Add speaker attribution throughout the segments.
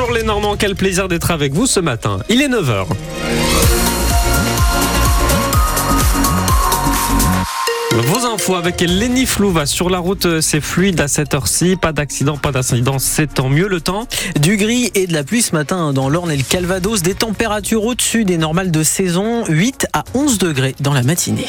Speaker 1: Bonjour les Normands, quel plaisir d'être avec vous ce matin. Il est 9h. Vos infos avec Lenny Flouva sur la route, c'est fluide à cette heure-ci. Pas d'accident, pas d'incident, c'est tant mieux le temps.
Speaker 2: Du gris et de la pluie ce matin dans l'Orne et le Calvados. Des températures au-dessus des normales de saison, 8 à 11 degrés dans la matinée.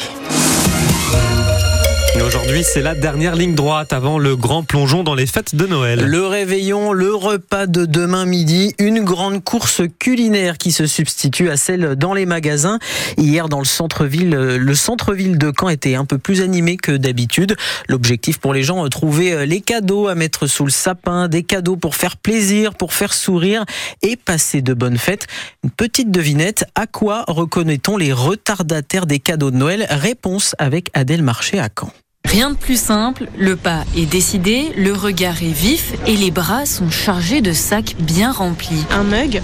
Speaker 1: Aujourd'hui, c'est la dernière ligne droite avant le grand plongeon dans les fêtes de Noël.
Speaker 2: Le réveillon, le repas de demain midi, une grande course culinaire qui se substitue à celle dans les magasins. Hier, dans le centre-ville, le centre-ville de Caen était un peu plus animé que d'habitude. L'objectif pour les gens, trouver les cadeaux à mettre sous le sapin, des cadeaux pour faire plaisir, pour faire sourire et passer de bonnes fêtes. Une petite devinette, à quoi reconnaît-on les retardataires des cadeaux de Noël? Réponse avec Adèle Marché à Caen.
Speaker 3: Rien de plus simple, le pas est décidé, le regard est vif et les bras sont chargés de sacs bien remplis.
Speaker 4: Un mug,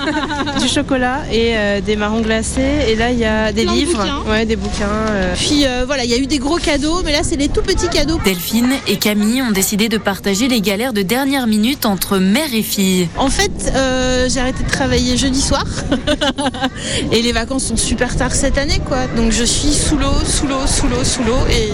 Speaker 4: du chocolat et euh, des marrons glacés. Et là, il y a des
Speaker 5: Plein de
Speaker 4: livres,
Speaker 5: bouquins.
Speaker 4: ouais, des bouquins. euh.
Speaker 5: Puis euh, voilà, il y a eu des gros cadeaux, mais là c'est des tout petits cadeaux.
Speaker 3: Delphine et Camille ont décidé de partager les galères de dernière minute entre mère et fille.
Speaker 5: En fait, euh, j'ai arrêté de travailler jeudi soir et les vacances sont super tard cette année, quoi. Donc je suis sous l'eau, sous l'eau, sous l'eau, sous l'eau. Et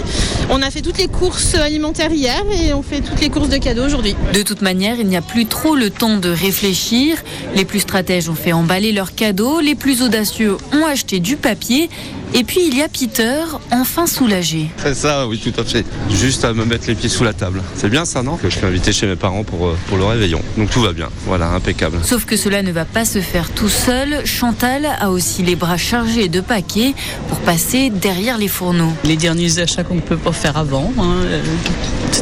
Speaker 5: on a fait toutes les courses alimentaires hier et on fait toutes les courses de cadeaux aujourd'hui.
Speaker 3: De toute manière, il n'y a plus trop le temps de réfléchir. Les plus stratèges ont fait emballer leurs cadeaux, les plus audacieux ont acheté du papier. Et puis il y a Peter, enfin soulagé.
Speaker 6: C'est ça, oui, tout à fait. Juste à me mettre les pieds sous la table. C'est bien ça, non Que je suis invité chez mes parents pour, euh, pour le réveillon. Donc tout va bien. Voilà, impeccable.
Speaker 3: Sauf que cela ne va pas se faire tout seul. Chantal a aussi les bras chargés de paquets pour passer derrière les fourneaux.
Speaker 7: les derniers achats qu'on ne peut pas faire avant, hein, euh,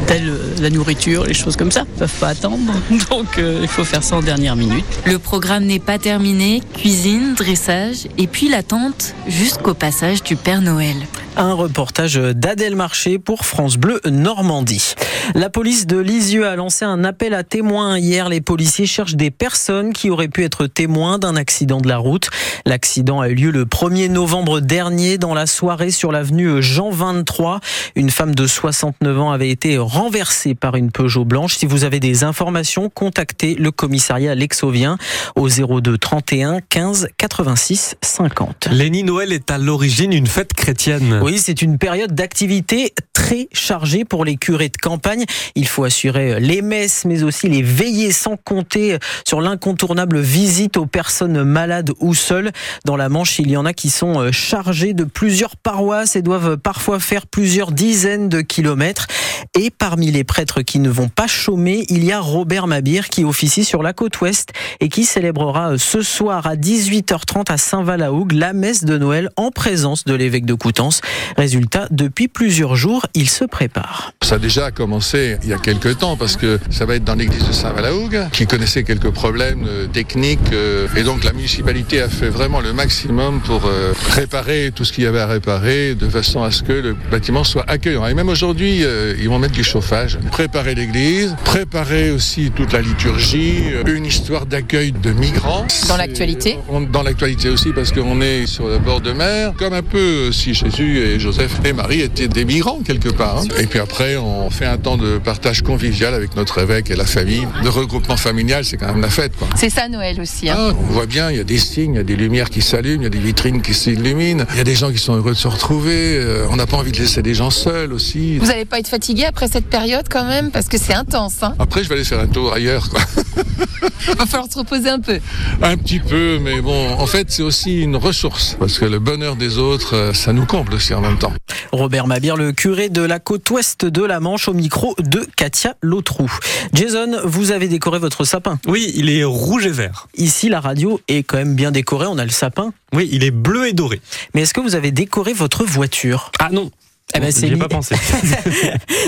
Speaker 7: tels euh, la nourriture, les choses comme ça, ne peuvent pas attendre. Donc euh, il faut faire ça en dernière minute.
Speaker 3: Le programme n'est pas terminé. Cuisine, dressage et puis l'attente jusqu'au passage du Père Noël.
Speaker 2: Un reportage d'Adèle Marché pour France Bleu Normandie. La police de Lisieux a lancé un appel à témoins hier. Les policiers cherchent des personnes qui auraient pu être témoins d'un accident de la route. L'accident a eu lieu le 1er novembre dernier dans la soirée sur l'avenue Jean 23. Une femme de 69 ans avait été renversée par une Peugeot blanche. Si vous avez des informations, contactez le commissariat Lexovien au 02 31 15 86 50.
Speaker 1: Lenny Noël est à l'origine une fête chrétienne.
Speaker 2: Oui, c'est une période d'activité très chargée pour les curés de campagne. Il faut assurer les messes, mais aussi les veillées, sans compter sur l'incontournable visite aux personnes malades ou seules. Dans la Manche, il y en a qui sont chargés de plusieurs paroisses et doivent parfois faire plusieurs dizaines de kilomètres. Et parmi les prêtres qui ne vont pas chômer, il y a Robert Mabir qui officie sur la côte ouest et qui célébrera ce soir à 18h30 à Saint-Valahougue la messe de Noël en présence de l'évêque de Coutances. Résultat, depuis plusieurs jours, il se prépare.
Speaker 8: Ça a déjà commencé il y a quelques temps parce que ça va être dans l'église de Saint-Valahougue qui connaissait quelques problèmes euh, techniques euh, et donc la municipalité a fait vraiment le maximum pour euh, réparer tout ce qu'il y avait à réparer de façon à ce que le bâtiment soit accueillant. Et même aujourd'hui, ils vont mettre du chauffage, préparer l'église, préparer aussi toute la liturgie, une histoire d'accueil de migrants.
Speaker 9: Dans l'actualité
Speaker 8: On- Dans l'actualité aussi parce qu'on est sur le bord de mer, comme un peu si Jésus et Joseph et Marie étaient des migrants quelque part. hein. Et puis après, on fait un temps de partage convivial avec notre évêque et la famille. Le regroupement familial, c'est quand même la fête.
Speaker 9: C'est ça Noël aussi. hein.
Speaker 8: Ah, on voit bien, il y a des signes, il y a des lumières qui s'allument, il y a des vitrines qui s'illuminent, il y a des gens qui sont heureux de se retrouver. euh, on n'a pas envie de laisser des gens seuls aussi.
Speaker 9: Vous n'allez pas être fatigué après cette période quand même? Parce que c'est intense. Hein.
Speaker 8: Après, je vais aller faire un tour ailleurs. Quoi.
Speaker 9: Va falloir se reposer un peu.
Speaker 8: Un petit peu, mais bon, en fait, c'est aussi une ressource parce que le bonheur des autres, euh, ça nous comble aussi en même temps.
Speaker 2: Robert Mabir, le curé de la côte ouest de la Manche, au micro de Katia Lautrou. Jason, vous avez décoré votre sapin.
Speaker 1: Oui, il est rouge et vert.
Speaker 2: Ici, la radio est quand même bien décorée. On a le sapin.
Speaker 1: Oui, il est bleu et doré.
Speaker 2: Mais est-ce que vous avez décoré votre voiture?
Speaker 1: Ah non.
Speaker 2: Eh ben, c'est
Speaker 1: pas pensé.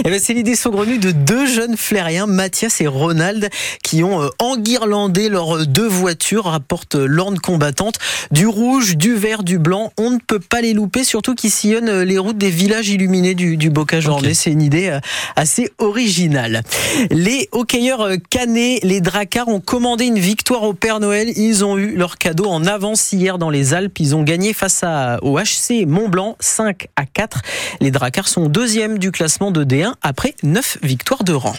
Speaker 2: Eh ben, c'est l'idée saugrenue de deux jeunes flériens, Mathias et Ronald, qui ont euh, enguirlandé leurs deux voitures, rapporte euh, l'Orne combattante. Du rouge, du vert, du blanc, on ne peut pas les louper, surtout qu'ils sillonnent euh, les routes des villages illuminés du, du bocage
Speaker 1: Ok.
Speaker 2: ornais. C'est une idée euh, assez originale. Les hockeyeurs euh, canets, les Dracars, ont commandé une victoire au Père Noël. Ils ont eu leur cadeau en avance hier dans les Alpes. Ils ont gagné face à, au HC Mont-Blanc 5 à 4. Les Dracars sont deuxième du classement de D1 après 9 victoires de rang.